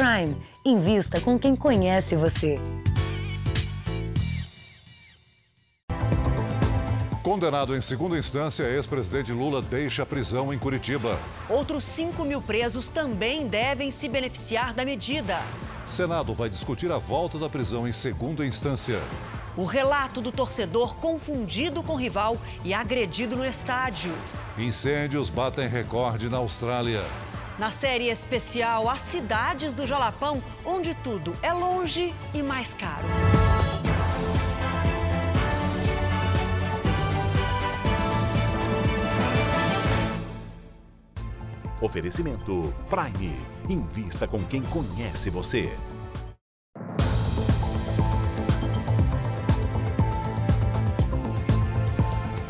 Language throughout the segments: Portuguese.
Prime. Invista com quem conhece você. Condenado em segunda instância, ex-presidente Lula deixa a prisão em Curitiba. Outros 5 mil presos também devem se beneficiar da medida. Senado vai discutir a volta da prisão em segunda instância. O relato do torcedor confundido com rival e agredido no estádio. Incêndios batem recorde na Austrália. Na série especial As Cidades do Jalapão, onde tudo é longe e mais caro. Oferecimento Prime. Invista com quem conhece você.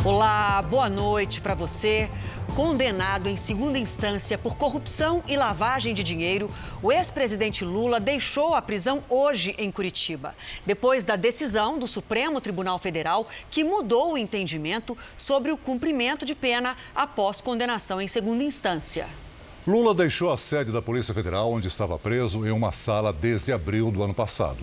Olá, boa noite para você. Condenado em segunda instância por corrupção e lavagem de dinheiro, o ex-presidente Lula deixou a prisão hoje em Curitiba, depois da decisão do Supremo Tribunal Federal que mudou o entendimento sobre o cumprimento de pena após condenação em segunda instância. Lula deixou a sede da Polícia Federal, onde estava preso, em uma sala desde abril do ano passado.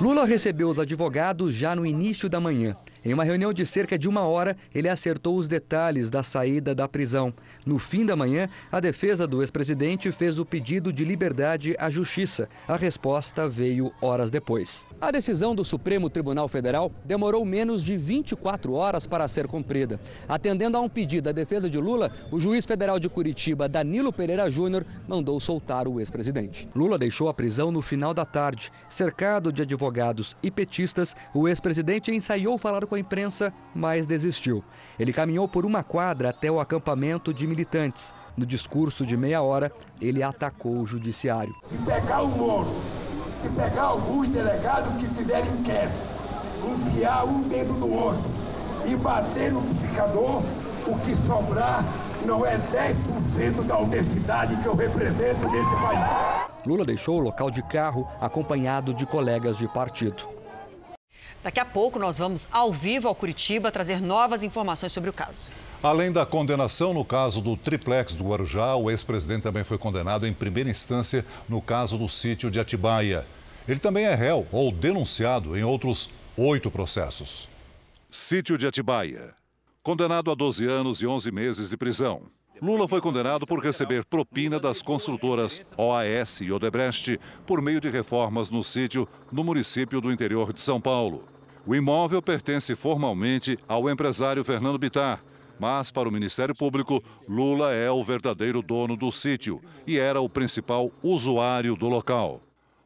Lula recebeu os advogados já no início da manhã. Em uma reunião de cerca de uma hora, ele acertou os detalhes da saída da prisão. No fim da manhã, a defesa do ex-presidente fez o pedido de liberdade à Justiça. A resposta veio horas depois. A decisão do Supremo Tribunal Federal demorou menos de 24 horas para ser cumprida. Atendendo a um pedido da defesa de Lula, o juiz federal de Curitiba, Danilo Pereira Júnior, mandou soltar o ex-presidente. Lula deixou a prisão no final da tarde. Cercado de advogados e petistas, o ex-presidente ensaiou falar com a imprensa, mas desistiu. Ele caminhou por uma quadra até o acampamento de militantes. No discurso de meia hora, ele atacou o judiciário. Se pegar o Moro, se pegar alguns delegados que fizerem inquérito, enfiar um dedo no outro e bater no liquidificador, o que sobrar não é 10% da honestidade que eu represento nesse país. Lula deixou o local de carro acompanhado de colegas de partido. Daqui a pouco nós vamos ao vivo ao Curitiba trazer novas informações sobre o caso. Além da condenação no caso do triplex do Guarujá, o ex-presidente também foi condenado em primeira instância no caso do sítio de Atibaia. Ele também é réu ou denunciado em outros oito processos. Sítio de Atibaia. Condenado a 12 anos e 11 meses de prisão. Lula foi condenado por receber propina das construtoras OAS e Odebrecht por meio de reformas no sítio no município do interior de São Paulo. O imóvel pertence formalmente ao empresário Fernando Bittar, mas para o Ministério Público, Lula é o verdadeiro dono do sítio e era o principal usuário do local.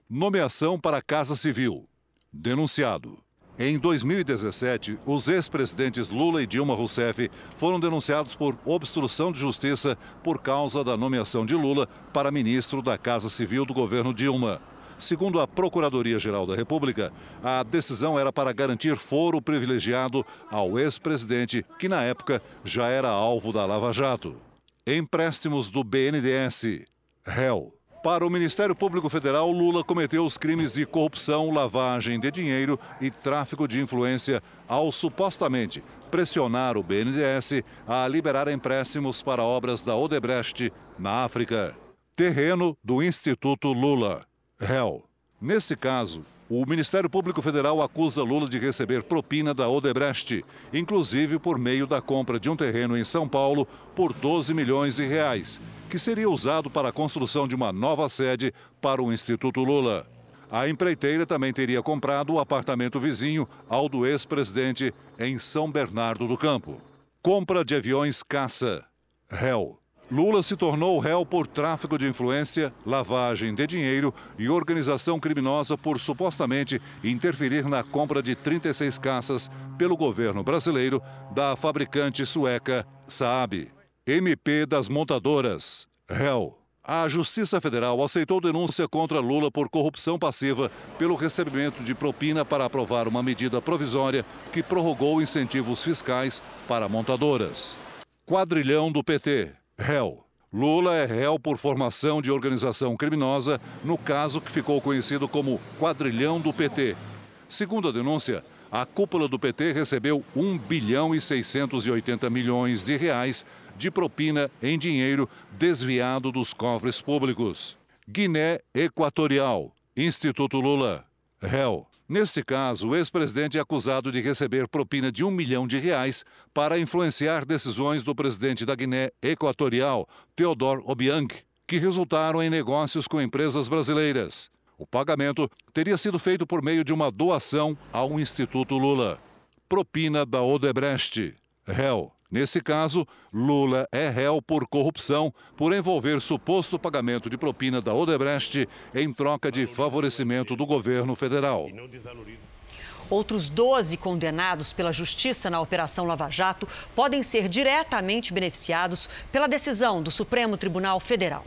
Nomeação para a Casa Civil. Denunciado. Em 2017, os ex-presidentes Lula e Dilma Rousseff foram denunciados por obstrução de justiça por causa da nomeação de Lula para ministro da Casa Civil do governo Dilma. Segundo a Procuradoria-Geral da República, a decisão era para garantir foro privilegiado ao ex-presidente, que na época já era alvo da Lava Jato. Empréstimos do BNDES. Réu. Para o Ministério Público Federal, Lula cometeu os crimes de corrupção, lavagem de dinheiro e tráfico de influência ao supostamente pressionar o BNDES a liberar empréstimos para obras da Odebrecht na África. Terreno do Instituto Lula. Réu. Nesse caso, o Ministério Público Federal acusa Lula de receber propina da Odebrecht, inclusive por meio da compra de um terreno em São Paulo por 12 milhões de reais, que seria usado para a construção de uma nova sede para o Instituto Lula. A empreiteira também teria comprado o apartamento vizinho ao do ex-presidente em São Bernardo do Campo. Compra de aviões caça. Réu. Lula se tornou réu por tráfico de influência, lavagem de dinheiro e organização criminosa por supostamente interferir na compra de 36 caças pelo governo brasileiro da fabricante sueca Saab. MP das montadoras. Réu. A Justiça Federal aceitou denúncia contra Lula por corrupção passiva pelo recebimento de propina para aprovar uma medida provisória que prorrogou incentivos fiscais para montadoras. Quadrilhão do PT. Réu. Lula é réu por formação de organização criminosa, no caso que ficou conhecido como Quadrilhão do PT. Segundo a denúncia, a cúpula do PT recebeu 1 bilhão e 680 milhões de reais de propina em dinheiro desviado dos cofres públicos. Guiné Equatorial, Instituto Lula, réu. Neste caso, o ex-presidente é acusado de receber propina de um milhão de reais para influenciar decisões do presidente da Guiné Equatorial, Theodore Obiang, que resultaram em negócios com empresas brasileiras. O pagamento teria sido feito por meio de uma doação ao Instituto Lula. Propina da Odebrecht, réu. Nesse caso, Lula é réu por corrupção por envolver suposto pagamento de propina da Odebrecht em troca de favorecimento do governo federal. Outros 12 condenados pela Justiça na Operação Lava Jato podem ser diretamente beneficiados pela decisão do Supremo Tribunal Federal.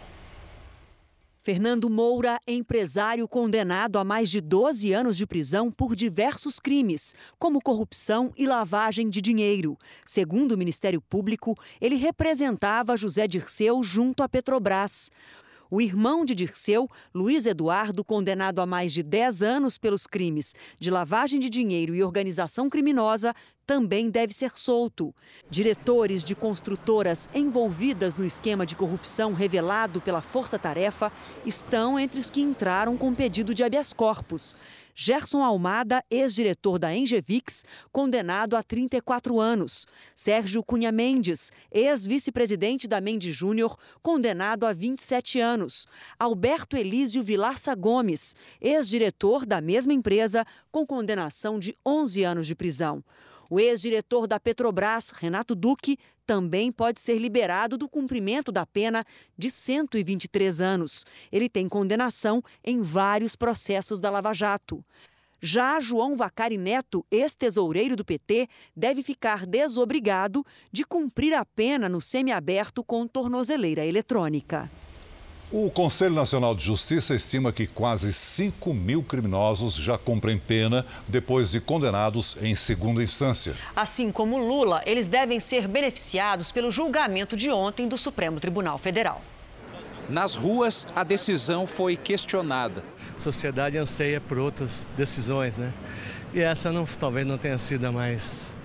Fernando Moura empresário condenado a mais de 12 anos de prisão por diversos crimes, como corrupção e lavagem de dinheiro. Segundo o Ministério Público, ele representava José Dirceu junto à Petrobras. O irmão de Dirceu, Luiz Eduardo, condenado a mais de 10 anos pelos crimes de lavagem de dinheiro e organização criminosa, também deve ser solto. Diretores de construtoras envolvidas no esquema de corrupção revelado pela Força Tarefa estão entre os que entraram com pedido de habeas corpus. Gerson Almada, ex-diretor da Engevix, condenado a 34 anos. Sérgio Cunha Mendes, ex-vice-presidente da Mendes Júnior, condenado a 27 anos. Alberto Elísio Vilarça Gomes, ex-diretor da mesma empresa, com condenação de 11 anos de prisão. O ex-diretor da Petrobras, Renato Duque, também pode ser liberado do cumprimento da pena de 123 anos. Ele tem condenação em vários processos da Lava Jato. Já João Vacari Neto, ex-tesoureiro do PT, deve ficar desobrigado de cumprir a pena no semiaberto com tornozeleira eletrônica. O Conselho Nacional de Justiça estima que quase 5 mil criminosos já cumprem pena depois de condenados em segunda instância. Assim como Lula, eles devem ser beneficiados pelo julgamento de ontem do Supremo Tribunal Federal. Nas ruas, a decisão foi questionada. A sociedade anseia por outras decisões, né? E essa não, talvez não tenha sido a mais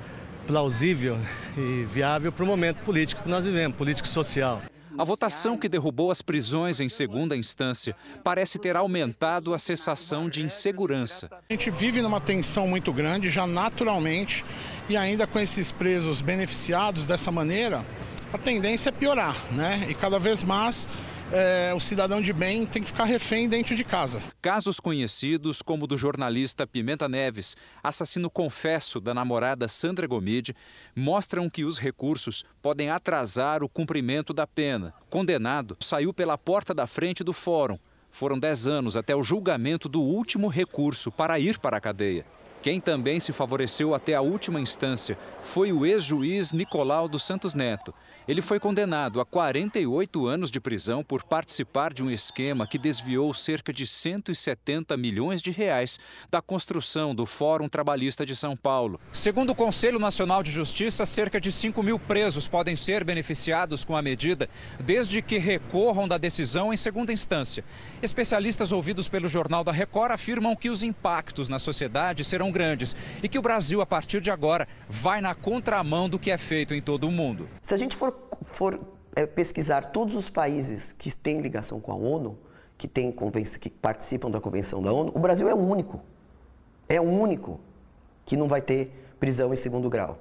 plausível e viável para o momento político que nós vivemos, político social. A votação que derrubou as prisões em segunda instância parece ter aumentado a sensação de insegurança. A gente vive numa tensão muito grande, já naturalmente, e ainda com esses presos beneficiados dessa maneira, a tendência é piorar, né? E cada vez mais é, o cidadão de bem tem que ficar refém dentro de casa. Casos conhecidos, como o do jornalista Pimenta Neves, assassino confesso da namorada Sandra Gomide, mostram que os recursos podem atrasar o cumprimento da pena. Condenado saiu pela porta da frente do fórum. Foram 10 anos até o julgamento do último recurso para ir para a cadeia. Quem também se favoreceu até a última instância foi o ex-juiz Nicolau dos Santos Neto. Ele foi condenado a 48 anos de prisão por participar de um esquema que desviou cerca de 170 milhões de reais da construção do Fórum Trabalhista de São Paulo. Segundo o Conselho Nacional de Justiça, cerca de 5 mil presos podem ser beneficiados com a medida, desde que recorram da decisão em segunda instância. Especialistas ouvidos pelo Jornal da Record afirmam que os impactos na sociedade serão grandes e que o Brasil, a partir de agora, vai na contramão do que é feito em todo o mundo. Se a gente for, for é, pesquisar todos os países que têm ligação com a ONU, que, tem que participam da Convenção da ONU, o Brasil é o único. É o único que não vai ter prisão em segundo grau.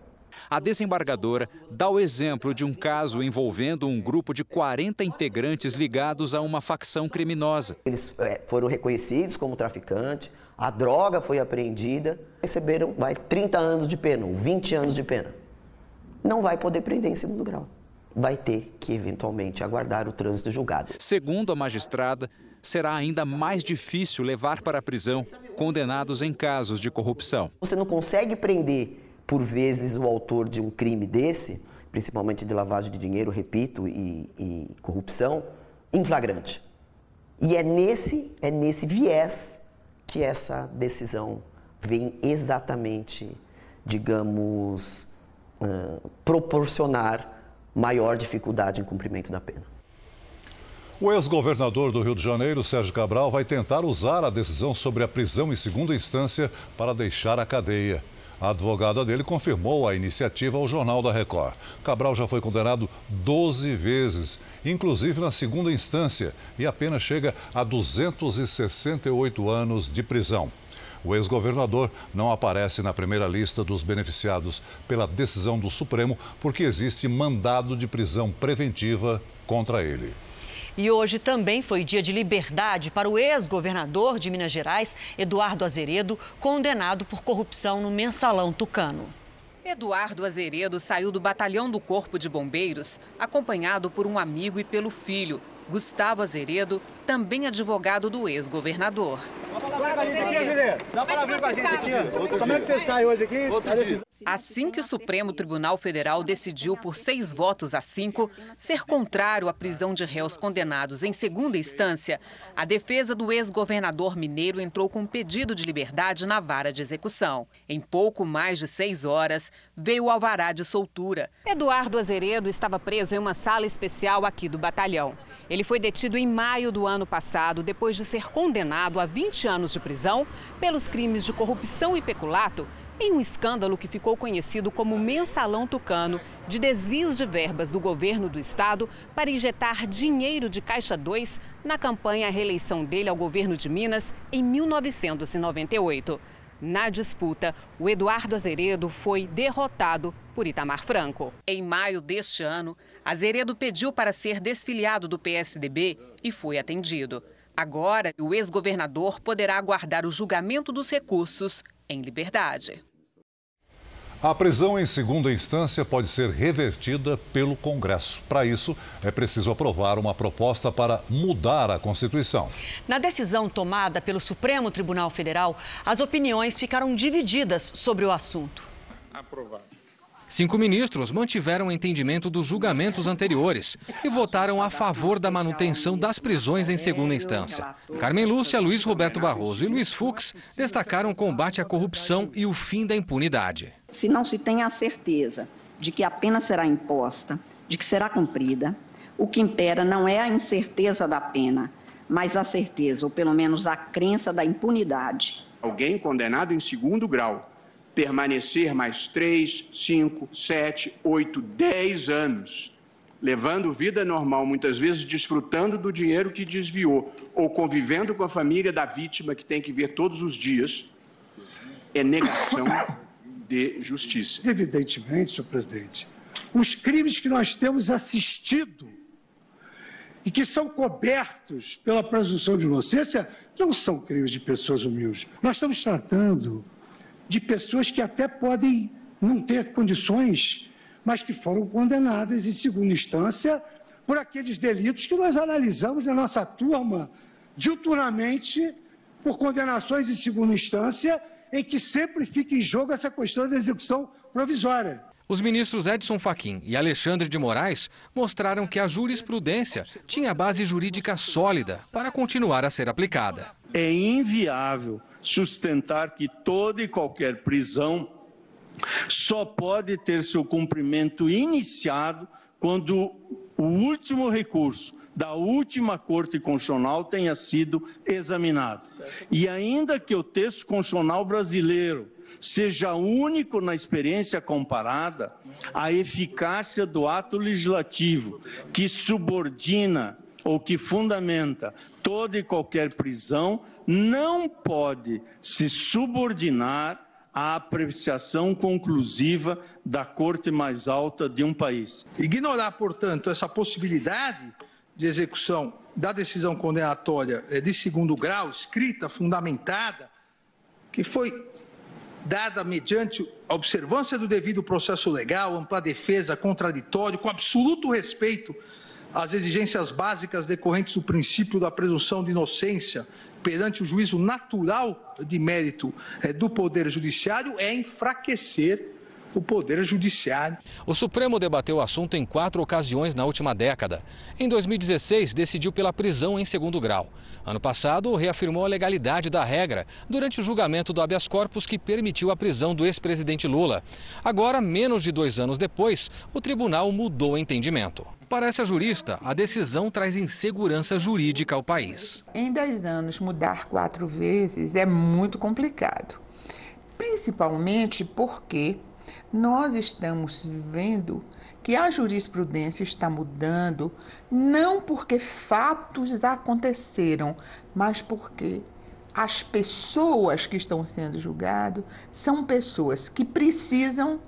A desembargadora dá o exemplo de um caso envolvendo um grupo de 40 integrantes ligados a uma facção criminosa. Eles é, foram reconhecidos como traficantes, a droga foi apreendida, receberam vai, 30 anos de pena, ou 20 anos de pena. Não vai poder prender em segundo grau. Vai ter que, eventualmente, aguardar o trânsito julgado. Segundo a magistrada, será ainda mais difícil levar para a prisão condenados em casos de corrupção. Você não consegue prender, por vezes, o autor de um crime desse, principalmente de lavagem de dinheiro, repito, e, e corrupção, em flagrante. E é nesse, é nesse viés que essa decisão vem exatamente, digamos, uh, proporcionar maior dificuldade em cumprimento da pena. O ex-governador do Rio de Janeiro, Sérgio Cabral, vai tentar usar a decisão sobre a prisão em segunda instância para deixar a cadeia. A advogada dele confirmou a iniciativa ao Jornal da Record. Cabral já foi condenado 12 vezes, inclusive na segunda instância, e a pena chega a 268 anos de prisão. O ex-governador não aparece na primeira lista dos beneficiados pela decisão do Supremo porque existe mandado de prisão preventiva contra ele. E hoje também foi dia de liberdade para o ex-governador de Minas Gerais, Eduardo Azeredo, condenado por corrupção no mensalão tucano. Eduardo Azeredo saiu do batalhão do Corpo de Bombeiros, acompanhado por um amigo e pelo filho, Gustavo Azeredo, também advogado do ex-governador. Dá para abrir com a gente aqui. Como é que você sai hoje aqui? Assim que o Supremo Tribunal Federal decidiu por seis votos a cinco ser contrário à prisão de réus condenados em segunda instância, a defesa do ex-governador mineiro entrou com um pedido de liberdade na vara de execução. Em pouco mais de seis horas, veio o alvará de soltura. Eduardo Azeredo estava preso em uma sala especial aqui do batalhão. Ele foi detido em maio do ano passado, depois de ser condenado a 20 anos de prisão pelos crimes de corrupção e peculato em um escândalo que ficou conhecido como Mensalão Tucano, de desvios de verbas do governo do estado para injetar dinheiro de Caixa 2 na campanha à reeleição dele ao governo de Minas em 1998. Na disputa, o Eduardo Azeredo foi derrotado por Itamar Franco. Em maio deste ano, Azeredo pediu para ser desfiliado do PSDB e foi atendido. Agora, o ex-governador poderá aguardar o julgamento dos recursos em liberdade. A prisão em segunda instância pode ser revertida pelo Congresso. Para isso, é preciso aprovar uma proposta para mudar a Constituição. Na decisão tomada pelo Supremo Tribunal Federal, as opiniões ficaram divididas sobre o assunto. Aprovado. Cinco ministros mantiveram o entendimento dos julgamentos anteriores e votaram a favor da manutenção das prisões em segunda instância. Carmen Lúcia, Luiz Roberto Barroso e Luiz Fux destacaram o combate à corrupção e o fim da impunidade. Se não se tem a certeza de que a pena será imposta, de que será cumprida, o que impera não é a incerteza da pena, mas a certeza, ou pelo menos a crença da impunidade. Alguém condenado em segundo grau permanecer mais três, cinco, sete, oito, dez anos, levando vida normal, muitas vezes desfrutando do dinheiro que desviou ou convivendo com a família da vítima que tem que ver todos os dias, é negação de justiça. Evidentemente, senhor presidente, os crimes que nós temos assistido e que são cobertos pela presunção de inocência não são crimes de pessoas humildes. Nós estamos tratando de pessoas que até podem não ter condições, mas que foram condenadas em segunda instância por aqueles delitos que nós analisamos na nossa turma diuturnamente por condenações em segunda instância, em que sempre fica em jogo essa questão da execução provisória. Os ministros Edson Fachin e Alexandre de Moraes mostraram que a jurisprudência tinha base jurídica sólida para continuar a ser aplicada. É inviável sustentar que toda e qualquer prisão só pode ter seu cumprimento iniciado quando o último recurso da última Corte Constitucional tenha sido examinado. E ainda que o texto constitucional brasileiro seja único na experiência comparada, a eficácia do ato legislativo que subordina ou que fundamenta toda e qualquer prisão não pode se subordinar à apreciação conclusiva da corte mais alta de um país. Ignorar, portanto, essa possibilidade de execução da decisão condenatória eh, de segundo grau, escrita, fundamentada, que foi dada mediante a observância do devido processo legal, ampla defesa, contraditório, com absoluto respeito às exigências básicas decorrentes do princípio da presunção de inocência perante o juízo natural de mérito é, do Poder Judiciário é enfraquecer o Poder Judiciário. O Supremo debateu o assunto em quatro ocasiões na última década. Em 2016, decidiu pela prisão em segundo grau. Ano passado, reafirmou a legalidade da regra durante o julgamento do habeas corpus que permitiu a prisão do ex-presidente Lula. Agora, menos de dois anos depois, o tribunal mudou o entendimento. Para essa jurista, a decisão traz insegurança jurídica ao país. Em dois anos, mudar quatro vezes é muito complicado. principalmente porque nós estamos vendo que a jurisprudência está mudando, não porque fatos aconteceram, mas porque as pessoas que estão sendo julgadas são pessoas que precisam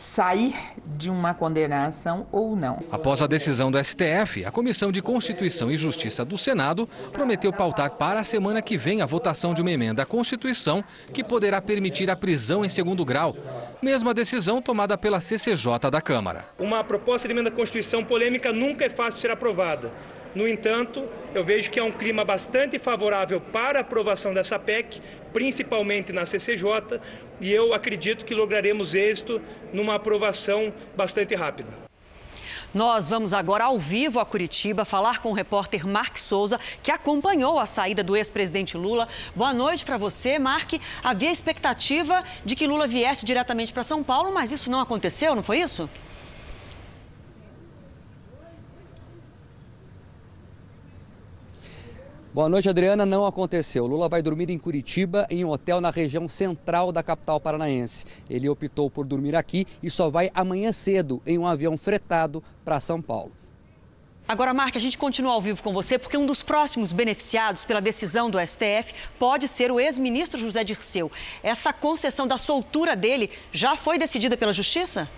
sair de uma condenação ou não. Após a decisão do STF, a Comissão de Constituição e Justiça do Senado prometeu pautar para a semana que vem a votação de uma emenda à Constituição que poderá permitir a prisão em segundo grau. Mesma decisão tomada pela CCJ da Câmara. Uma proposta de emenda à Constituição polêmica nunca é fácil ser aprovada. No entanto, eu vejo que há um clima bastante favorável para a aprovação dessa PEC, principalmente na CCJ, e eu acredito que lograremos êxito numa aprovação bastante rápida. Nós vamos agora ao vivo a Curitiba falar com o repórter Mark Souza, que acompanhou a saída do ex-presidente Lula. Boa noite para você, Mark. Havia expectativa de que Lula viesse diretamente para São Paulo, mas isso não aconteceu, não foi isso? Boa noite, Adriana. Não aconteceu. Lula vai dormir em Curitiba, em um hotel na região central da capital paranaense. Ele optou por dormir aqui e só vai amanhã cedo em um avião fretado para São Paulo. Agora, Marca, a gente continua ao vivo com você porque um dos próximos beneficiados pela decisão do STF pode ser o ex-ministro José Dirceu. Essa concessão da soltura dele já foi decidida pela Justiça?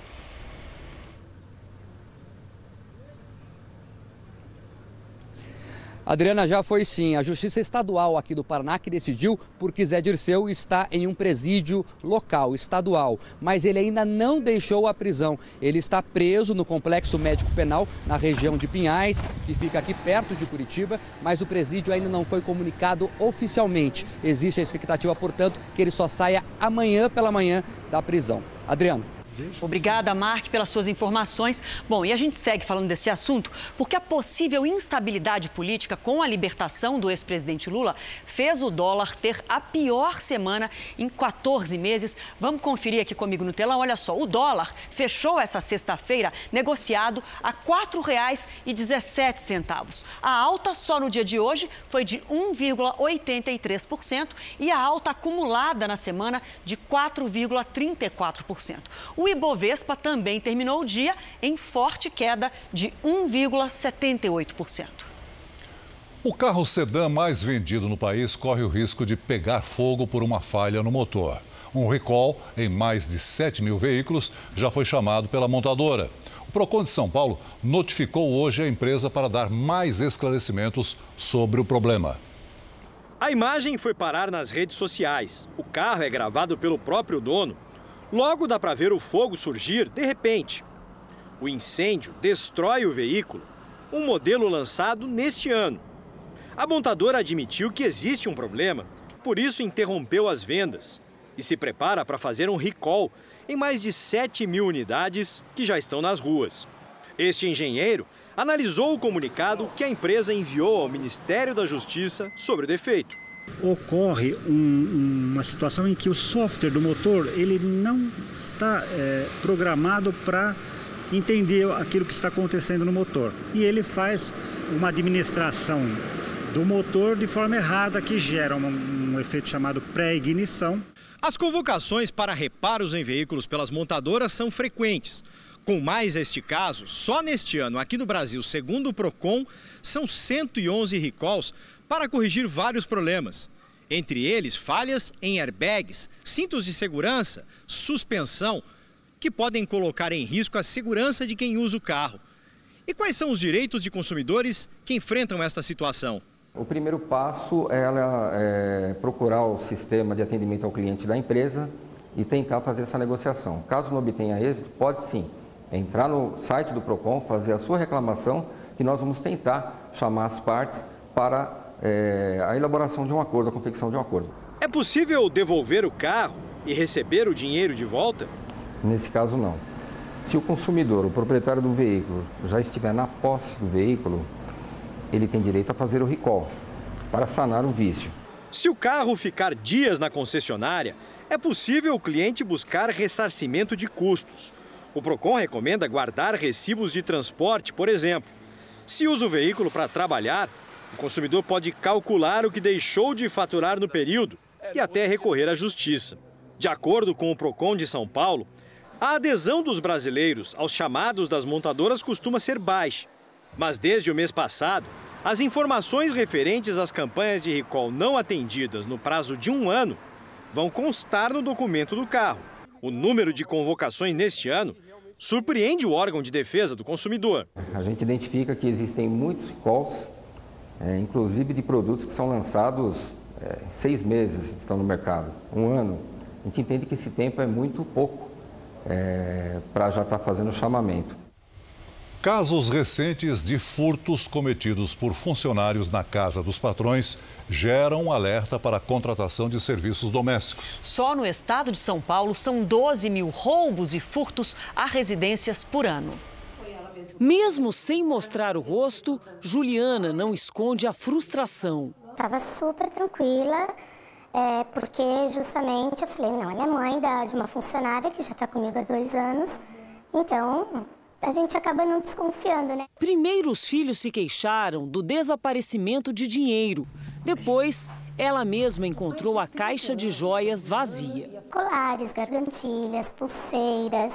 Adriana, já foi sim. A Justiça Estadual aqui do Paraná que decidiu porque Zé Dirceu está em um presídio local, estadual. Mas ele ainda não deixou a prisão. Ele está preso no Complexo Médico Penal, na região de Pinhais, que fica aqui perto de Curitiba, mas o presídio ainda não foi comunicado oficialmente. Existe a expectativa, portanto, que ele só saia amanhã pela manhã da prisão. Adriano. Obrigada, Mark, pelas suas informações. Bom, e a gente segue falando desse assunto porque a possível instabilidade política com a libertação do ex-presidente Lula fez o dólar ter a pior semana em 14 meses. Vamos conferir aqui comigo no telão. Olha só, o dólar fechou essa sexta-feira negociado a R$ 4,17. A alta só no dia de hoje foi de 1,83% e a alta acumulada na semana de 4,34%. O Ibovespa também terminou o dia em forte queda de 1,78%. O carro sedã mais vendido no país corre o risco de pegar fogo por uma falha no motor. Um recall em mais de 7 mil veículos já foi chamado pela montadora. O Procon de São Paulo notificou hoje a empresa para dar mais esclarecimentos sobre o problema. A imagem foi parar nas redes sociais. O carro é gravado pelo próprio dono Logo dá para ver o fogo surgir de repente. O incêndio destrói o veículo, um modelo lançado neste ano. A montadora admitiu que existe um problema, por isso interrompeu as vendas e se prepara para fazer um recall em mais de 7 mil unidades que já estão nas ruas. Este engenheiro analisou o comunicado que a empresa enviou ao Ministério da Justiça sobre o defeito ocorre um, uma situação em que o software do motor ele não está é, programado para entender aquilo que está acontecendo no motor e ele faz uma administração do motor de forma errada que gera um, um efeito chamado pré-ignição. As convocações para reparos em veículos pelas montadoras são frequentes. Com mais este caso, só neste ano aqui no Brasil, segundo o Procon, são 111 recalls para corrigir vários problemas. Entre eles, falhas em airbags, cintos de segurança, suspensão, que podem colocar em risco a segurança de quem usa o carro. E quais são os direitos de consumidores que enfrentam esta situação? O primeiro passo é, é procurar o sistema de atendimento ao cliente da empresa e tentar fazer essa negociação. Caso não obtenha êxito, pode sim entrar no site do PROCON, fazer a sua reclamação e nós vamos tentar chamar as partes para é, a elaboração de um acordo, a confecção de um acordo. É possível devolver o carro e receber o dinheiro de volta? Nesse caso, não. Se o consumidor, o proprietário do veículo, já estiver na posse do veículo, ele tem direito a fazer o recall para sanar o vício. Se o carro ficar dias na concessionária, é possível o cliente buscar ressarcimento de custos. O Procon recomenda guardar recibos de transporte, por exemplo. Se usa o veículo para trabalhar, o consumidor pode calcular o que deixou de faturar no período e até recorrer à justiça. De acordo com o Procon de São Paulo, a adesão dos brasileiros aos chamados das montadoras costuma ser baixa. Mas desde o mês passado, as informações referentes às campanhas de recall não atendidas no prazo de um ano vão constar no documento do carro. O número de convocações neste ano surpreende o órgão de defesa do consumidor. A gente identifica que existem muitos recalls, é, inclusive de produtos que são lançados é, seis meses estão no mercado, um ano. A gente entende que esse tempo é muito pouco é, para já estar tá fazendo o chamamento. Casos recentes de furtos cometidos por funcionários na casa dos patrões geram um alerta para a contratação de serviços domésticos. Só no estado de São Paulo são 12 mil roubos e furtos a residências por ano. Mesmo sem mostrar o rosto, Juliana não esconde a frustração. Estava super tranquila, é, porque justamente eu falei: não, ela é mãe da, de uma funcionária que já está comigo há dois anos, então a gente acaba não desconfiando, né? Primeiro os filhos se queixaram do desaparecimento de dinheiro. Depois, ela mesma encontrou a caixa de joias vazia. Colares, gargantilhas, pulseiras,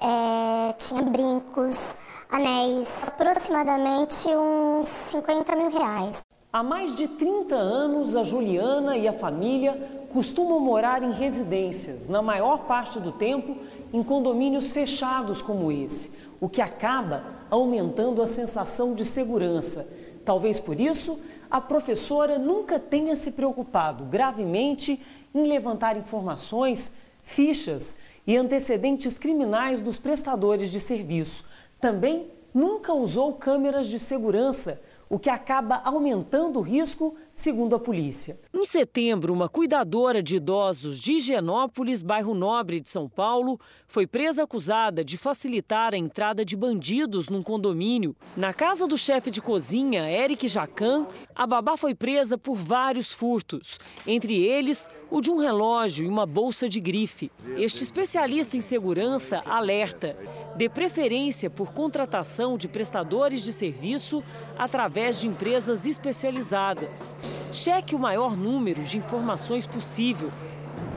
é, tinha brincos, anéis, aproximadamente uns 50 mil reais. Há mais de 30 anos, a Juliana e a família costumam morar em residências, na maior parte do tempo em condomínios fechados como esse o que acaba aumentando a sensação de segurança. Talvez por isso a professora nunca tenha se preocupado gravemente em levantar informações, fichas e antecedentes criminais dos prestadores de serviço. Também nunca usou câmeras de segurança, o que acaba aumentando o risco segundo a polícia. Em setembro, uma cuidadora de idosos de Higienópolis, bairro Nobre de São Paulo, foi presa acusada de facilitar a entrada de bandidos num condomínio. Na casa do chefe de cozinha, Eric Jacan, a babá foi presa por vários furtos, entre eles o de um relógio e uma bolsa de grife. Este especialista em segurança alerta: dê preferência por contratação de prestadores de serviço através de empresas especializadas. Cheque o maior número de informações possível.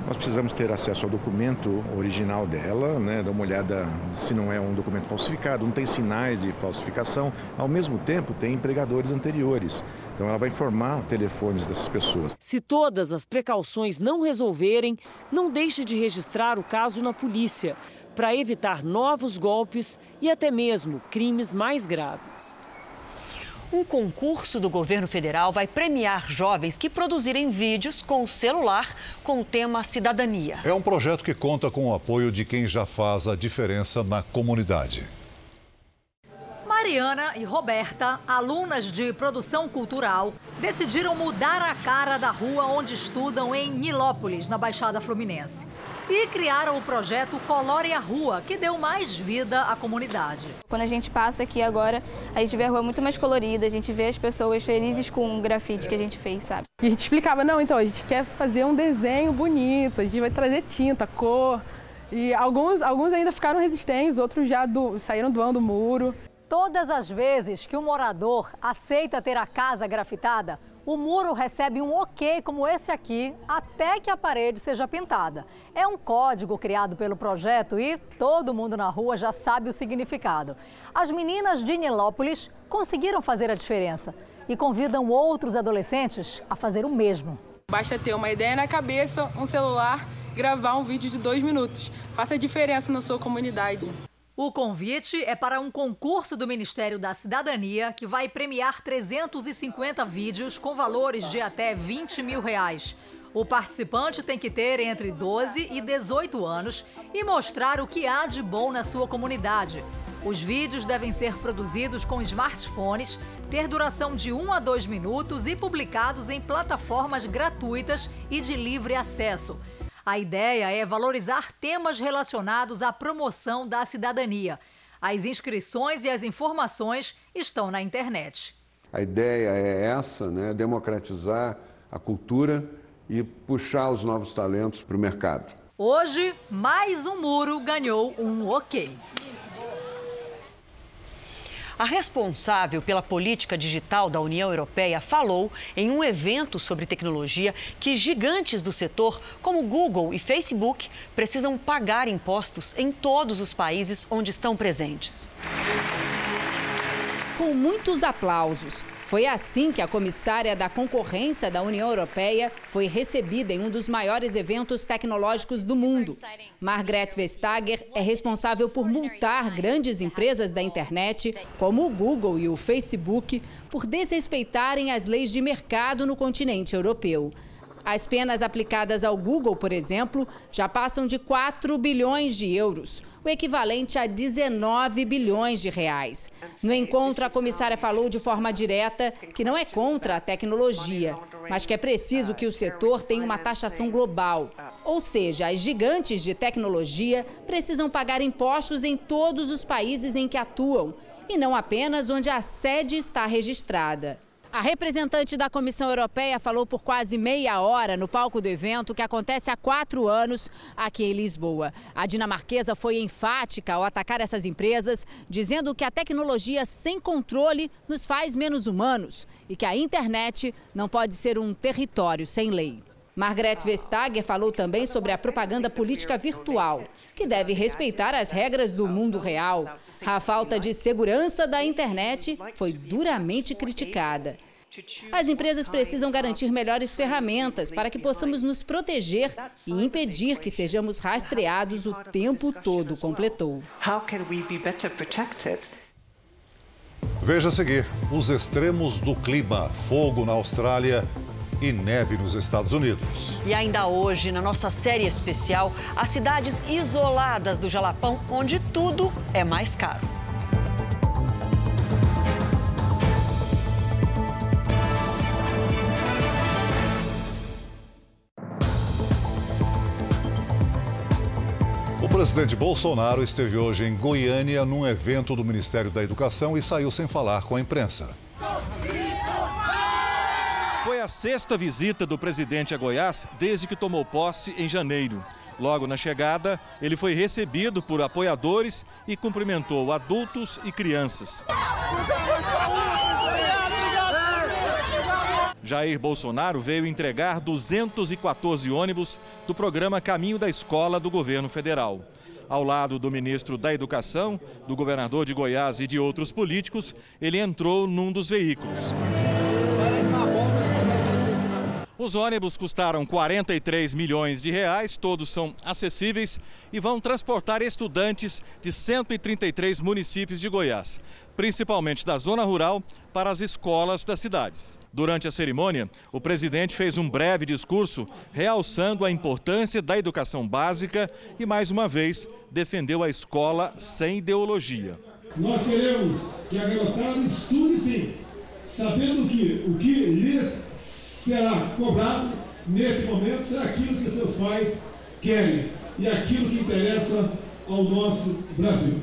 Nós precisamos ter acesso ao documento original dela, né, dar uma olhada se não é um documento falsificado, não tem sinais de falsificação. Ao mesmo tempo, tem empregadores anteriores. Então, ela vai informar telefones dessas pessoas. Se todas as precauções não resolverem, não deixe de registrar o caso na polícia, para evitar novos golpes e até mesmo crimes mais graves. Um concurso do governo federal vai premiar jovens que produzirem vídeos com o celular com o tema cidadania. É um projeto que conta com o apoio de quem já faz a diferença na comunidade. Mariana e Roberta, alunas de produção cultural, decidiram mudar a cara da rua onde estudam em Nilópolis, na Baixada Fluminense e criaram o projeto Colore a Rua, que deu mais vida à comunidade. Quando a gente passa aqui agora, a gente vê a rua muito mais colorida, a gente vê as pessoas felizes com o grafite que a gente fez, sabe? E a gente explicava, não, então a gente quer fazer um desenho bonito, a gente vai trazer tinta, cor. E alguns, alguns ainda ficaram resistentes, outros já do, saíram doando o muro. Todas as vezes que um morador aceita ter a casa grafitada, o muro recebe um ok como esse aqui até que a parede seja pintada. É um código criado pelo projeto e todo mundo na rua já sabe o significado. As meninas de Nilópolis conseguiram fazer a diferença e convidam outros adolescentes a fazer o mesmo. Basta ter uma ideia na cabeça, um celular, gravar um vídeo de dois minutos. Faça a diferença na sua comunidade. O convite é para um concurso do Ministério da Cidadania que vai premiar 350 vídeos com valores de até 20 mil reais. O participante tem que ter entre 12 e 18 anos e mostrar o que há de bom na sua comunidade. Os vídeos devem ser produzidos com smartphones, ter duração de 1 a 2 minutos e publicados em plataformas gratuitas e de livre acesso. A ideia é valorizar temas relacionados à promoção da cidadania. As inscrições e as informações estão na internet. A ideia é essa, né? democratizar a cultura e puxar os novos talentos para o mercado. Hoje, mais um muro ganhou um ok. A responsável pela política digital da União Europeia falou em um evento sobre tecnologia que gigantes do setor, como Google e Facebook, precisam pagar impostos em todos os países onde estão presentes. Com muitos aplausos, foi assim que a comissária da concorrência da União Europeia foi recebida em um dos maiores eventos tecnológicos do mundo. Margrethe Vestager é responsável por multar grandes empresas da internet, como o Google e o Facebook, por desrespeitarem as leis de mercado no continente europeu. As penas aplicadas ao Google, por exemplo, já passam de 4 bilhões de euros, o equivalente a 19 bilhões de reais. No encontro, a comissária falou de forma direta que não é contra a tecnologia, mas que é preciso que o setor tenha uma taxação global. Ou seja, as gigantes de tecnologia precisam pagar impostos em todos os países em que atuam e não apenas onde a sede está registrada. A representante da Comissão Europeia falou por quase meia hora no palco do evento que acontece há quatro anos aqui em Lisboa. A dinamarquesa foi enfática ao atacar essas empresas, dizendo que a tecnologia sem controle nos faz menos humanos e que a internet não pode ser um território sem lei. Margrethe Vestager falou também sobre a propaganda política virtual, que deve respeitar as regras do mundo real. A falta de segurança da internet foi duramente criticada. As empresas precisam garantir melhores ferramentas para que possamos nos proteger e impedir que sejamos rastreados o tempo todo, completou. Veja a seguir: os extremos do clima, fogo na Austrália e neve nos Estados Unidos. E ainda hoje, na nossa série especial, as cidades isoladas do Jalapão, onde tudo é mais caro. O presidente Bolsonaro esteve hoje em Goiânia num evento do Ministério da Educação e saiu sem falar com a imprensa. A sexta visita do presidente a Goiás desde que tomou posse em janeiro. Logo na chegada, ele foi recebido por apoiadores e cumprimentou adultos e crianças. Jair Bolsonaro veio entregar 214 ônibus do programa Caminho da Escola do governo federal. Ao lado do ministro da Educação, do governador de Goiás e de outros políticos, ele entrou num dos veículos. Os ônibus custaram 43 milhões de reais, todos são acessíveis e vão transportar estudantes de 133 municípios de Goiás, principalmente da zona rural, para as escolas das cidades. Durante a cerimônia, o presidente fez um breve discurso realçando a importância da educação básica e, mais uma vez, defendeu a escola sem ideologia. Nós queremos que a garotada estude sim, sabendo que o que lhes será cobrado nesse momento será aquilo que seus pais querem e aquilo que interessa ao nosso Brasil.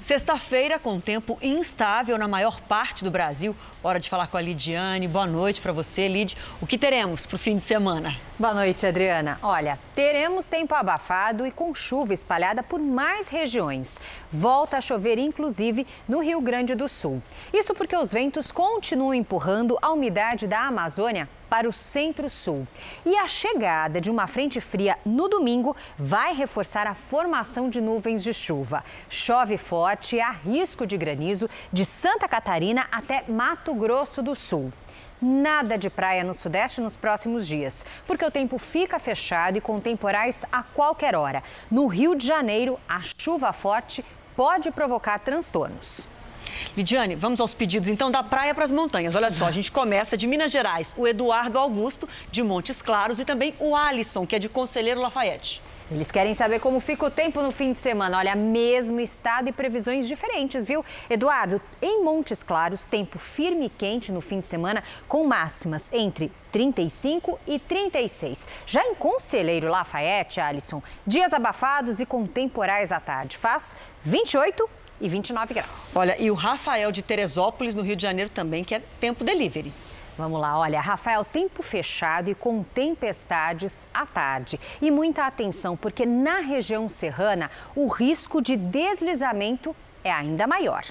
Sexta-feira, com tempo instável na maior parte do Brasil. Hora de falar com a Lidiane. Boa noite para você, Lid. O que teremos para o fim de semana? Boa noite, Adriana. Olha, teremos tempo abafado e com chuva espalhada por mais regiões. Volta a chover, inclusive, no Rio Grande do Sul. Isso porque os ventos continuam empurrando a umidade da Amazônia para o centro-sul. E a chegada de uma frente fria no domingo vai reforçar a formação de nuvens de chuva. Chove forte e há risco de granizo de Santa Catarina até Mato Grosso do Sul. Nada de praia no Sudeste nos próximos dias, porque o tempo fica fechado e com temporais a qualquer hora. No Rio de Janeiro, a chuva forte pode provocar transtornos. Lidiane, vamos aos pedidos então da praia para as montanhas. Olha só, a gente começa de Minas Gerais, o Eduardo Augusto, de Montes Claros, e também o Alisson, que é de Conselheiro Lafayette. Eles querem saber como fica o tempo no fim de semana. Olha, mesmo estado e previsões diferentes, viu? Eduardo, em Montes Claros, tempo firme e quente no fim de semana, com máximas entre 35 e 36. Já em Conselheiro Lafayette, Alisson, dias abafados e com temporais à tarde. Faz 28 e 29 graus. Olha, e o Rafael de Teresópolis, no Rio de Janeiro, também quer tempo delivery. Vamos lá, olha, Rafael, tempo fechado e com tempestades à tarde. E muita atenção, porque na região serrana o risco de deslizamento é ainda maior.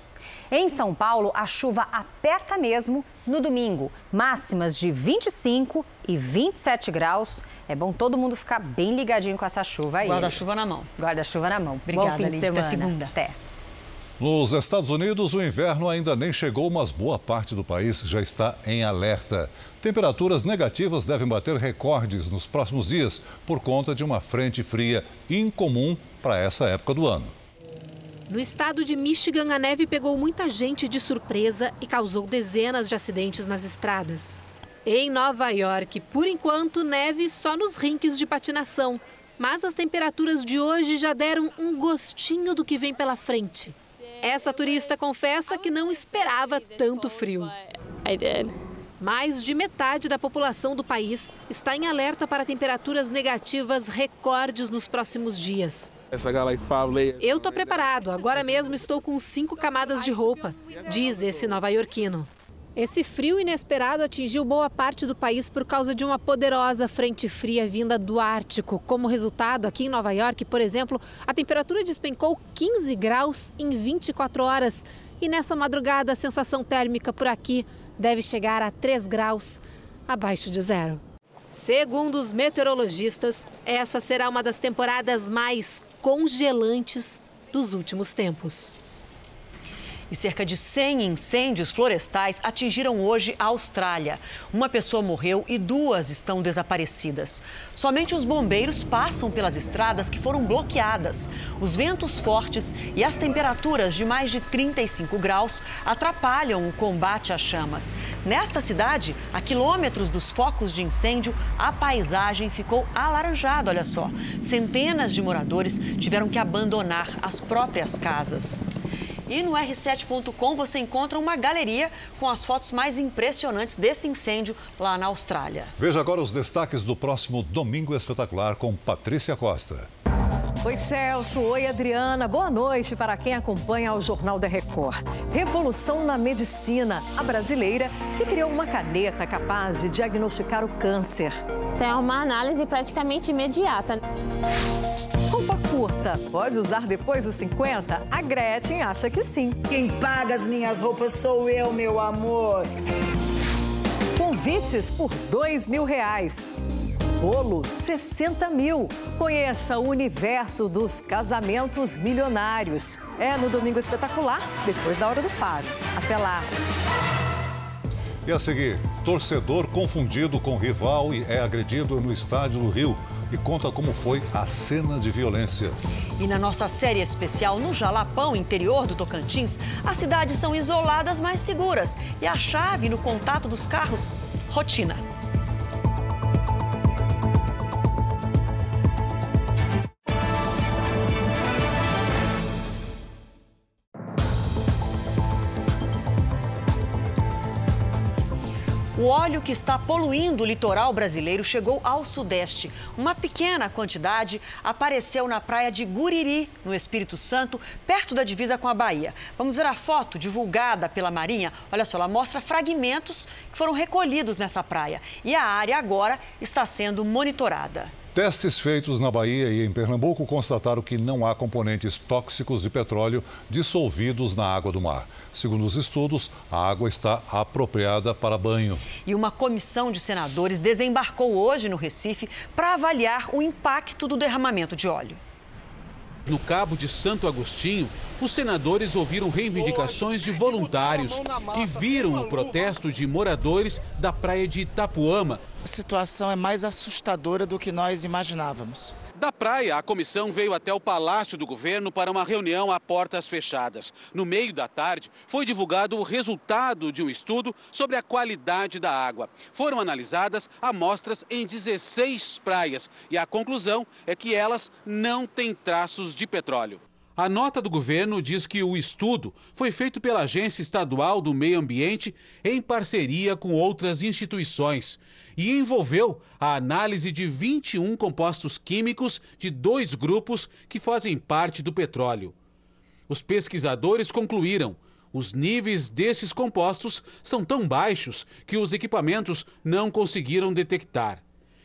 Em São Paulo, a chuva aperta mesmo no domingo. Máximas de 25 e 27 graus. É bom todo mundo ficar bem ligadinho com essa chuva aí. Guarda-chuva na mão. Guarda-chuva na mão. Obrigada, bom fim de semana. Até segunda. Até. Nos Estados Unidos, o inverno ainda nem chegou, mas boa parte do país já está em alerta. Temperaturas negativas devem bater recordes nos próximos dias por conta de uma frente fria incomum para essa época do ano. No estado de Michigan, a neve pegou muita gente de surpresa e causou dezenas de acidentes nas estradas. Em Nova York, por enquanto, neve só nos rinques de patinação. Mas as temperaturas de hoje já deram um gostinho do que vem pela frente. Essa turista confessa que não esperava tanto frio. Mais de metade da população do país está em alerta para temperaturas negativas recordes nos próximos dias. Eu estou preparado, agora mesmo estou com cinco camadas de roupa, diz esse nova-iorquino. Esse frio inesperado atingiu boa parte do país por causa de uma poderosa frente fria vinda do Ártico. Como resultado, aqui em Nova York, por exemplo, a temperatura despencou 15 graus em 24 horas. E nessa madrugada, a sensação térmica por aqui deve chegar a 3 graus abaixo de zero. Segundo os meteorologistas, essa será uma das temporadas mais congelantes dos últimos tempos. E cerca de 100 incêndios florestais atingiram hoje a Austrália. Uma pessoa morreu e duas estão desaparecidas. Somente os bombeiros passam pelas estradas que foram bloqueadas. Os ventos fortes e as temperaturas de mais de 35 graus atrapalham o combate às chamas. Nesta cidade, a quilômetros dos focos de incêndio, a paisagem ficou alaranjada, olha só. Centenas de moradores tiveram que abandonar as próprias casas. E no r7.com você encontra uma galeria com as fotos mais impressionantes desse incêndio lá na Austrália. Veja agora os destaques do próximo Domingo Espetacular com Patrícia Costa. Oi, Celso. Oi, Adriana. Boa noite para quem acompanha o Jornal da Record. Revolução na medicina. A brasileira que criou uma caneta capaz de diagnosticar o câncer. Tem uma análise praticamente imediata. Curta, pode usar depois dos 50? A Gretchen acha que sim. Quem paga as minhas roupas sou eu, meu amor. Convites por dois mil reais. Bolo, 60 mil. Conheça o universo dos casamentos milionários. É no Domingo Espetacular, depois da Hora do Faro. Até lá. E a seguir, torcedor confundido com rival e é agredido no estádio do Rio e conta como foi a cena de violência. E na nossa série especial no Jalapão, interior do Tocantins, as cidades são isoladas, mas seguras. E a chave no contato dos carros, rotina. O óleo que está poluindo o litoral brasileiro chegou ao Sudeste. Uma pequena quantidade apareceu na praia de Guriri, no Espírito Santo, perto da divisa com a Bahia. Vamos ver a foto divulgada pela Marinha. Olha só, ela mostra fragmentos que foram recolhidos nessa praia. E a área agora está sendo monitorada. Testes feitos na Bahia e em Pernambuco constataram que não há componentes tóxicos de petróleo dissolvidos na água do mar. Segundo os estudos, a água está apropriada para banho. E uma comissão de senadores desembarcou hoje no Recife para avaliar o impacto do derramamento de óleo. No Cabo de Santo Agostinho, os senadores ouviram reivindicações de voluntários que viram o protesto de moradores da praia de Itapuama. A situação é mais assustadora do que nós imaginávamos. Da praia, a comissão veio até o Palácio do Governo para uma reunião a portas fechadas. No meio da tarde, foi divulgado o resultado de um estudo sobre a qualidade da água. Foram analisadas amostras em 16 praias e a conclusão é que elas não têm traços de petróleo. A nota do governo diz que o estudo foi feito pela Agência Estadual do Meio Ambiente em parceria com outras instituições e envolveu a análise de 21 compostos químicos de dois grupos que fazem parte do petróleo. Os pesquisadores concluíram os níveis desses compostos são tão baixos que os equipamentos não conseguiram detectar.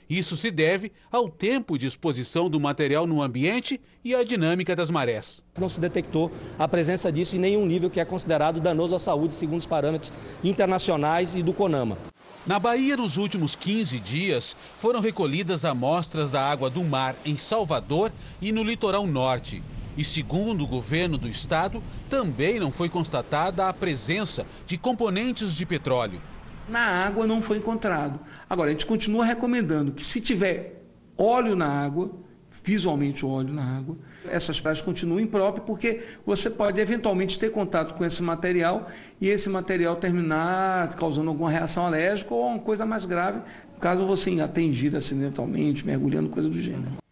Isso se deve ao tempo de exposição do material no ambiente e à dinâmica das marés. Não se detectou a presença disso em nenhum nível que é considerado danoso à saúde, segundo os parâmetros internacionais e do CONAMA. Na Bahia, nos últimos 15 dias, foram recolhidas amostras da água do mar em Salvador e no litoral norte. E segundo o governo do estado, também não foi constatada a presença de componentes de petróleo. Na água não foi encontrado. Agora, a gente continua recomendando que se tiver óleo na água, visualmente óleo na água, essas praias continuam impróprias porque você pode eventualmente ter contato com esse material e esse material terminar causando alguma reação alérgica ou uma coisa mais grave, caso você atingir acidentalmente, mergulhando, coisa do gênero.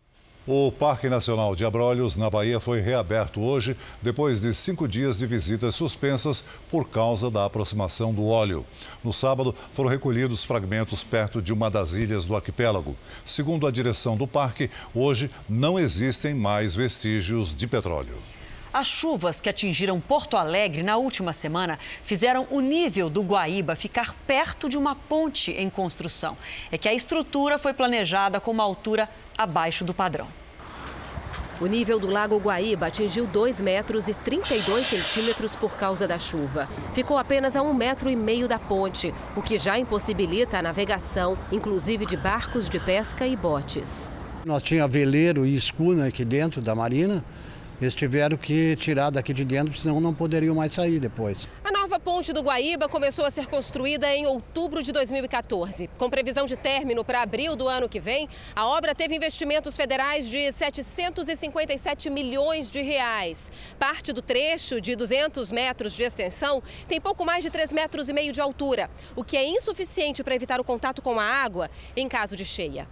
O Parque Nacional de Abrolhos, na Bahia, foi reaberto hoje, depois de cinco dias de visitas suspensas por causa da aproximação do óleo. No sábado, foram recolhidos fragmentos perto de uma das ilhas do arquipélago. Segundo a direção do parque, hoje não existem mais vestígios de petróleo. As chuvas que atingiram Porto Alegre na última semana fizeram o nível do Guaíba ficar perto de uma ponte em construção. É que a estrutura foi planejada com uma altura abaixo do padrão. O nível do Lago Guaíba atingiu 2 metros e 32 centímetros por causa da chuva. Ficou apenas a um metro e meio da ponte, o que já impossibilita a navegação, inclusive de barcos de pesca e botes. Nós tinha veleiro e escuna aqui dentro da marina, eles tiveram que tirar daqui de dentro, senão não poderiam mais sair depois. A nova ponte do Guaíba começou a ser construída em outubro de 2014. Com previsão de término para abril do ano que vem, a obra teve investimentos federais de 757 milhões de reais. Parte do trecho, de 200 metros de extensão, tem pouco mais de 3 metros e meio de altura, o que é insuficiente para evitar o contato com a água em caso de cheia.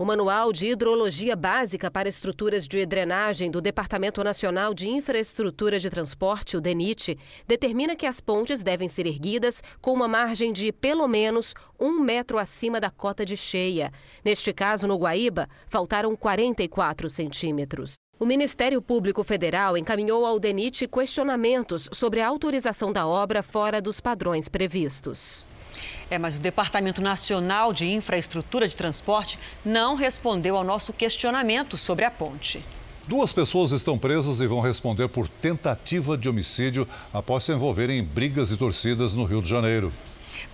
O Manual de Hidrologia Básica para Estruturas de Drenagem do Departamento Nacional de Infraestrutura de Transporte, o DENIT, determina que as pontes devem ser erguidas com uma margem de pelo menos um metro acima da cota de cheia. Neste caso, no Guaíba, faltaram 44 centímetros. O Ministério Público Federal encaminhou ao DENIT questionamentos sobre a autorização da obra fora dos padrões previstos. É, mas o Departamento Nacional de Infraestrutura de Transporte não respondeu ao nosso questionamento sobre a ponte. Duas pessoas estão presas e vão responder por tentativa de homicídio após se envolverem em brigas e torcidas no Rio de Janeiro.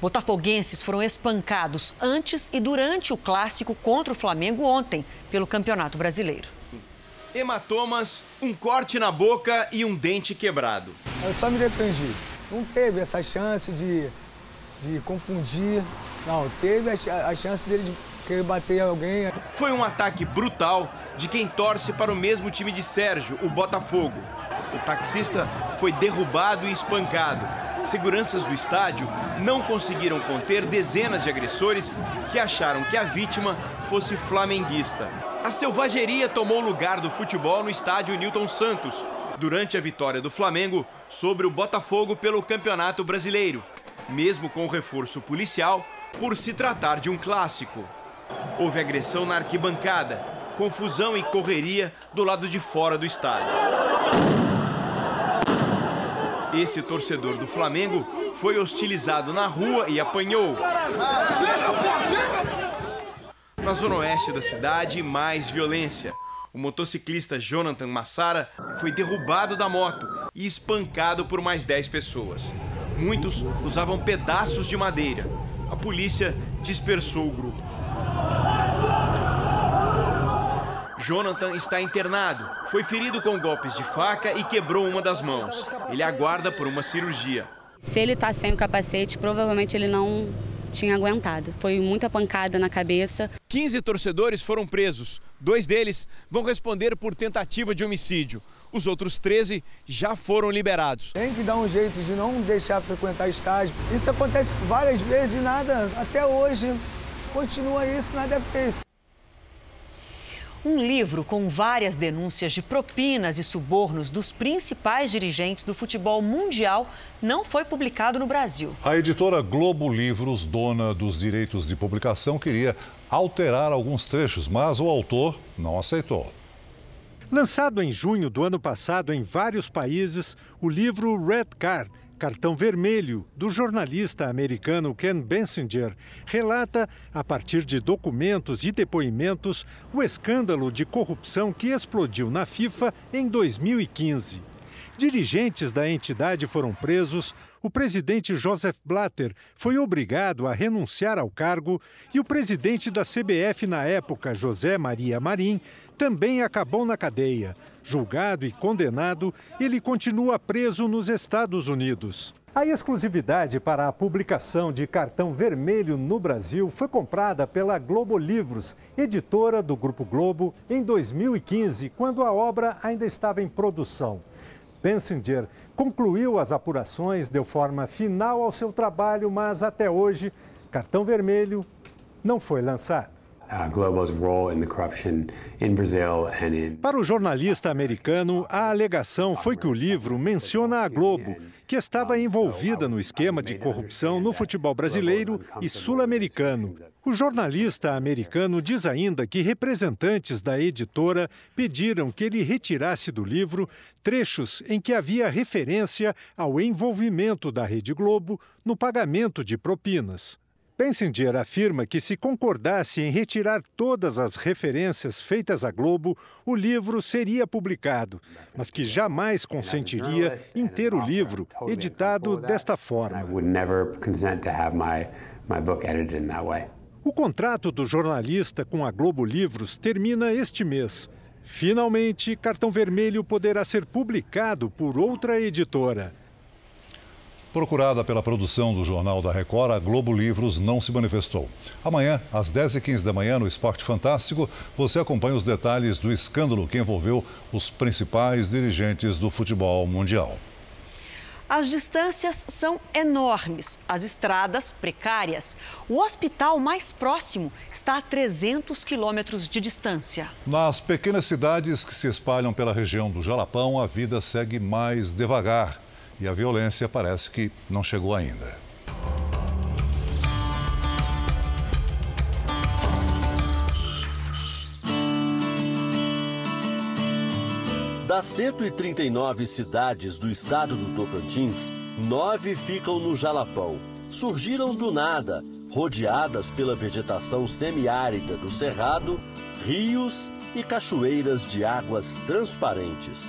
Botafoguenses foram espancados antes e durante o clássico contra o Flamengo ontem, pelo Campeonato Brasileiro. Hematomas, um corte na boca e um dente quebrado. Eu só me defendi. Não teve essa chance de de confundir. Não, teve a, chance dele de querer bater alguém. Foi um ataque brutal de quem torce para o mesmo time de Sérgio, o Botafogo. O taxista foi derrubado e espancado. Seguranças do estádio não conseguiram conter dezenas de agressores que acharam que a vítima fosse flamenguista. A selvageria tomou lugar do futebol no estádio Newton Santos, durante a vitória do Flamengo sobre o Botafogo pelo Campeonato Brasileiro mesmo com reforço policial, por se tratar de um clássico. Houve agressão na arquibancada, confusão e correria do lado de fora do estádio. Esse torcedor do Flamengo foi hostilizado na rua e apanhou. Na zona oeste da cidade, mais violência. O motociclista Jonathan Massara foi derrubado da moto e espancado por mais 10 pessoas. Muitos usavam pedaços de madeira. A polícia dispersou o grupo. Jonathan está internado. Foi ferido com golpes de faca e quebrou uma das mãos. Ele aguarda por uma cirurgia. Se ele está sem o capacete, provavelmente ele não tinha aguentado. Foi muita pancada na cabeça. 15 torcedores foram presos. Dois deles vão responder por tentativa de homicídio. Os outros 13 já foram liberados. Tem que dar um jeito de não deixar frequentar estágio. Isso acontece várias vezes e nada, até hoje, continua isso, nada é feito. Um livro com várias denúncias de propinas e subornos dos principais dirigentes do futebol mundial não foi publicado no Brasil. A editora Globo Livros, dona dos direitos de publicação, queria alterar alguns trechos, mas o autor não aceitou. Lançado em junho do ano passado em vários países, o livro Red Card Cartão Vermelho, do jornalista americano Ken Bensinger, relata, a partir de documentos e depoimentos, o escândalo de corrupção que explodiu na FIFA em 2015. Dirigentes da entidade foram presos, o presidente Joseph Blatter foi obrigado a renunciar ao cargo e o presidente da CBF na época, José Maria Marim, também acabou na cadeia. Julgado e condenado, ele continua preso nos Estados Unidos. A exclusividade para a publicação de Cartão Vermelho no Brasil foi comprada pela Globo Livros, editora do Grupo Globo, em 2015, quando a obra ainda estava em produção. Bensinger concluiu as apurações, deu forma final ao seu trabalho, mas até hoje, cartão vermelho não foi lançado. Para o jornalista americano, a alegação foi que o livro menciona a Globo, que estava envolvida no esquema de corrupção no futebol brasileiro e sul-americano. O jornalista americano diz ainda que representantes da editora pediram que ele retirasse do livro trechos em que havia referência ao envolvimento da Rede Globo no pagamento de propinas. Bensinger afirma que, se concordasse em retirar todas as referências feitas à Globo, o livro seria publicado, mas que jamais consentiria em ter o livro editado desta forma. O contrato do jornalista com a Globo Livros termina este mês. Finalmente, Cartão Vermelho poderá ser publicado por outra editora. Procurada pela produção do Jornal da Record, a Globo Livros não se manifestou. Amanhã, às 10h15 da manhã, no Esporte Fantástico, você acompanha os detalhes do escândalo que envolveu os principais dirigentes do futebol mundial. As distâncias são enormes, as estradas precárias. O hospital mais próximo está a 300 quilômetros de distância. Nas pequenas cidades que se espalham pela região do Jalapão, a vida segue mais devagar e a violência parece que não chegou ainda. Das 139 cidades do estado do Tocantins, nove ficam no Jalapão. Surgiram do nada, rodeadas pela vegetação semiárida do Cerrado, rios e cachoeiras de águas transparentes.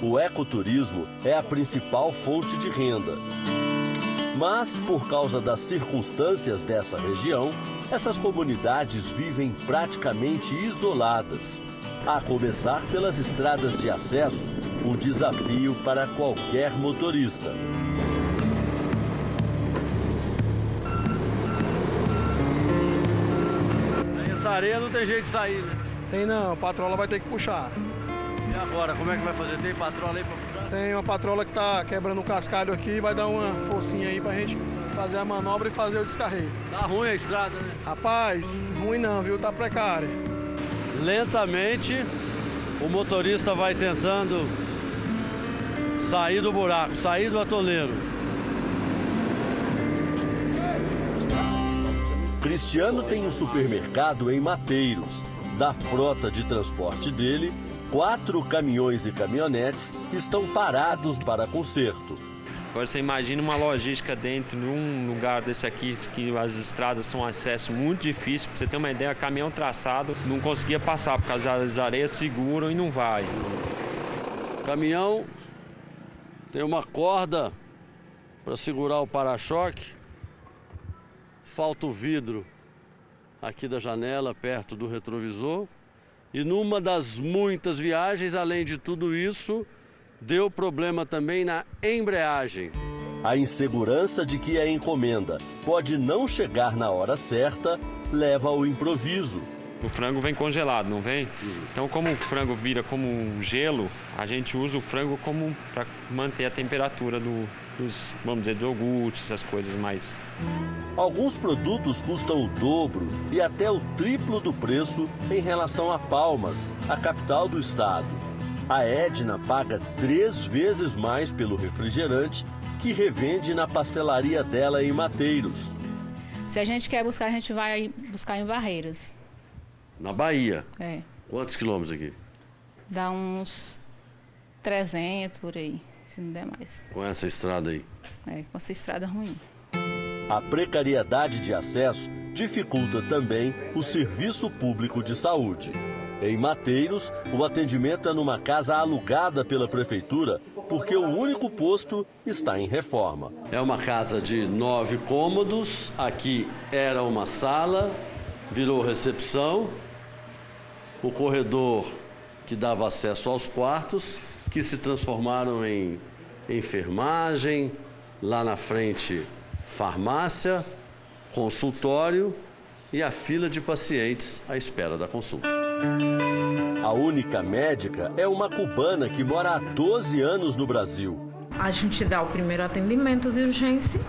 O ecoturismo é a principal fonte de renda. Mas, por causa das circunstâncias dessa região, essas comunidades vivem praticamente isoladas. A começar pelas estradas de acesso, um desafio para qualquer motorista. Essa areia não tem jeito de sair, né? Tem não, a patrola vai ter que puxar. E agora, como é que vai fazer? Tem patrola aí pra puxar? Tem uma patrola que tá quebrando o cascalho aqui e vai dar uma forcinha aí pra gente fazer a manobra e fazer o descarrego. Tá ruim a estrada, né? Rapaz, ruim não, viu? Tá precária. Lentamente, o motorista vai tentando sair do buraco, sair do atoleiro. Cristiano tem um supermercado em Mateiros. Da frota de transporte dele, quatro caminhões e caminhonetes estão parados para conserto. Agora você imagina uma logística dentro de um lugar desse aqui, que as estradas são um acesso muito difícil. Pra você ter uma ideia, caminhão traçado não conseguia passar, porque as areias seguram e não vai. Caminhão tem uma corda para segurar o para-choque. Falta o vidro aqui da janela, perto do retrovisor. E numa das muitas viagens, além de tudo isso, deu problema também na embreagem. A insegurança de que a encomenda pode não chegar na hora certa leva ao improviso. O frango vem congelado, não vem? Então, como o frango vira como um gelo, a gente usa o frango como para manter a temperatura do, dos, vamos dizer, do iogurte, essas coisas mais. Alguns produtos custam o dobro e até o triplo do preço em relação a Palmas, a capital do estado. A Edna paga três vezes mais pelo refrigerante que revende na pastelaria dela em Mateiros. Se a gente quer buscar, a gente vai buscar em Barreiras. Na Bahia? É. Quantos quilômetros aqui? Dá uns 300 por aí. se não der mais. Com essa estrada aí? É, com essa estrada ruim. A precariedade de acesso dificulta também o serviço público de saúde. Em Mateiros, o atendimento é numa casa alugada pela prefeitura porque o único posto está em reforma. É uma casa de nove cômodos. Aqui era uma sala, virou recepção. O corredor que dava acesso aos quartos, que se transformaram em enfermagem, lá na frente, farmácia, consultório e a fila de pacientes à espera da consulta. A única médica é uma cubana que mora há 12 anos no Brasil. A gente dá o primeiro atendimento de urgência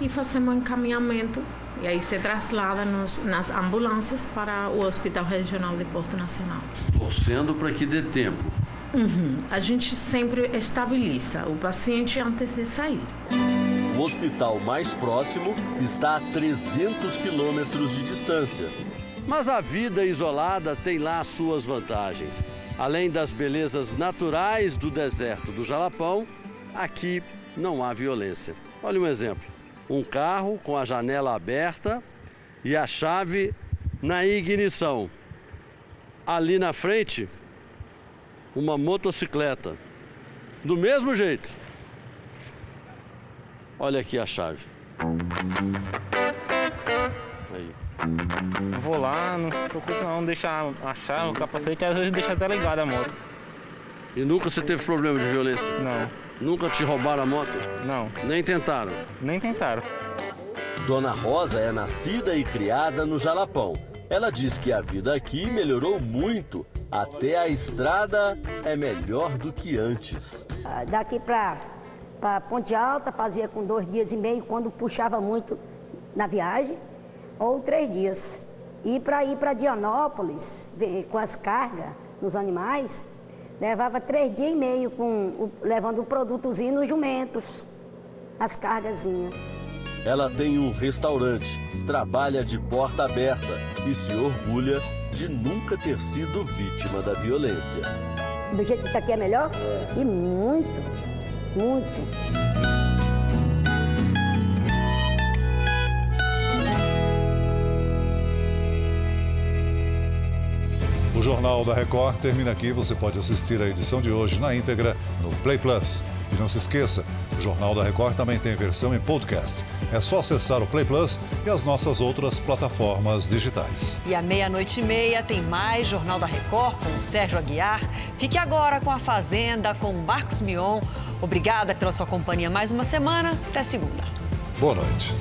e fazemos um encaminhamento. E aí se traslada nos, nas ambulâncias para o Hospital Regional de Porto Nacional. Torcendo para que dê tempo. Uhum. A gente sempre estabiliza o paciente antes de sair. O hospital mais próximo está a 300 quilômetros de distância. Mas a vida isolada tem lá suas vantagens. Além das belezas naturais do deserto do Jalapão, aqui não há violência. Olha um exemplo: um carro com a janela aberta e a chave na ignição. Ali na frente, uma motocicleta. Do mesmo jeito. Olha aqui a chave. Aí. Vou lá, não se preocupe não, deixa a chave, o capacete, às vezes deixa até ligada a moto. E nunca você teve problema de violência? Não. Nunca te roubaram a moto? Não. Nem tentaram? Nem tentaram. Dona Rosa é nascida e criada no Jalapão. Ela diz que a vida aqui melhorou muito. Até a estrada é melhor do que antes. Daqui para Ponte Alta fazia com dois dias e meio quando puxava muito na viagem, ou três dias. E para ir para Dianópolis, com as cargas nos animais, levava três dias e meio com, levando o produtozinho nos jumentos, as cargazinhas. Ela tem um restaurante, trabalha de porta aberta e se orgulha de nunca ter sido vítima da violência. Do jeito que está aqui é melhor? E muito, muito. O Jornal da Record termina aqui. Você pode assistir a edição de hoje na íntegra no Play Plus. E não se esqueça, o Jornal da Record também tem versão em podcast. É só acessar o Play Plus e as nossas outras plataformas digitais. E à meia-noite e meia tem mais Jornal da Record com o Sérgio Aguiar. Fique agora com a Fazenda, com o Marcos Mion. Obrigada pela sua companhia mais uma semana. Até segunda. Boa noite.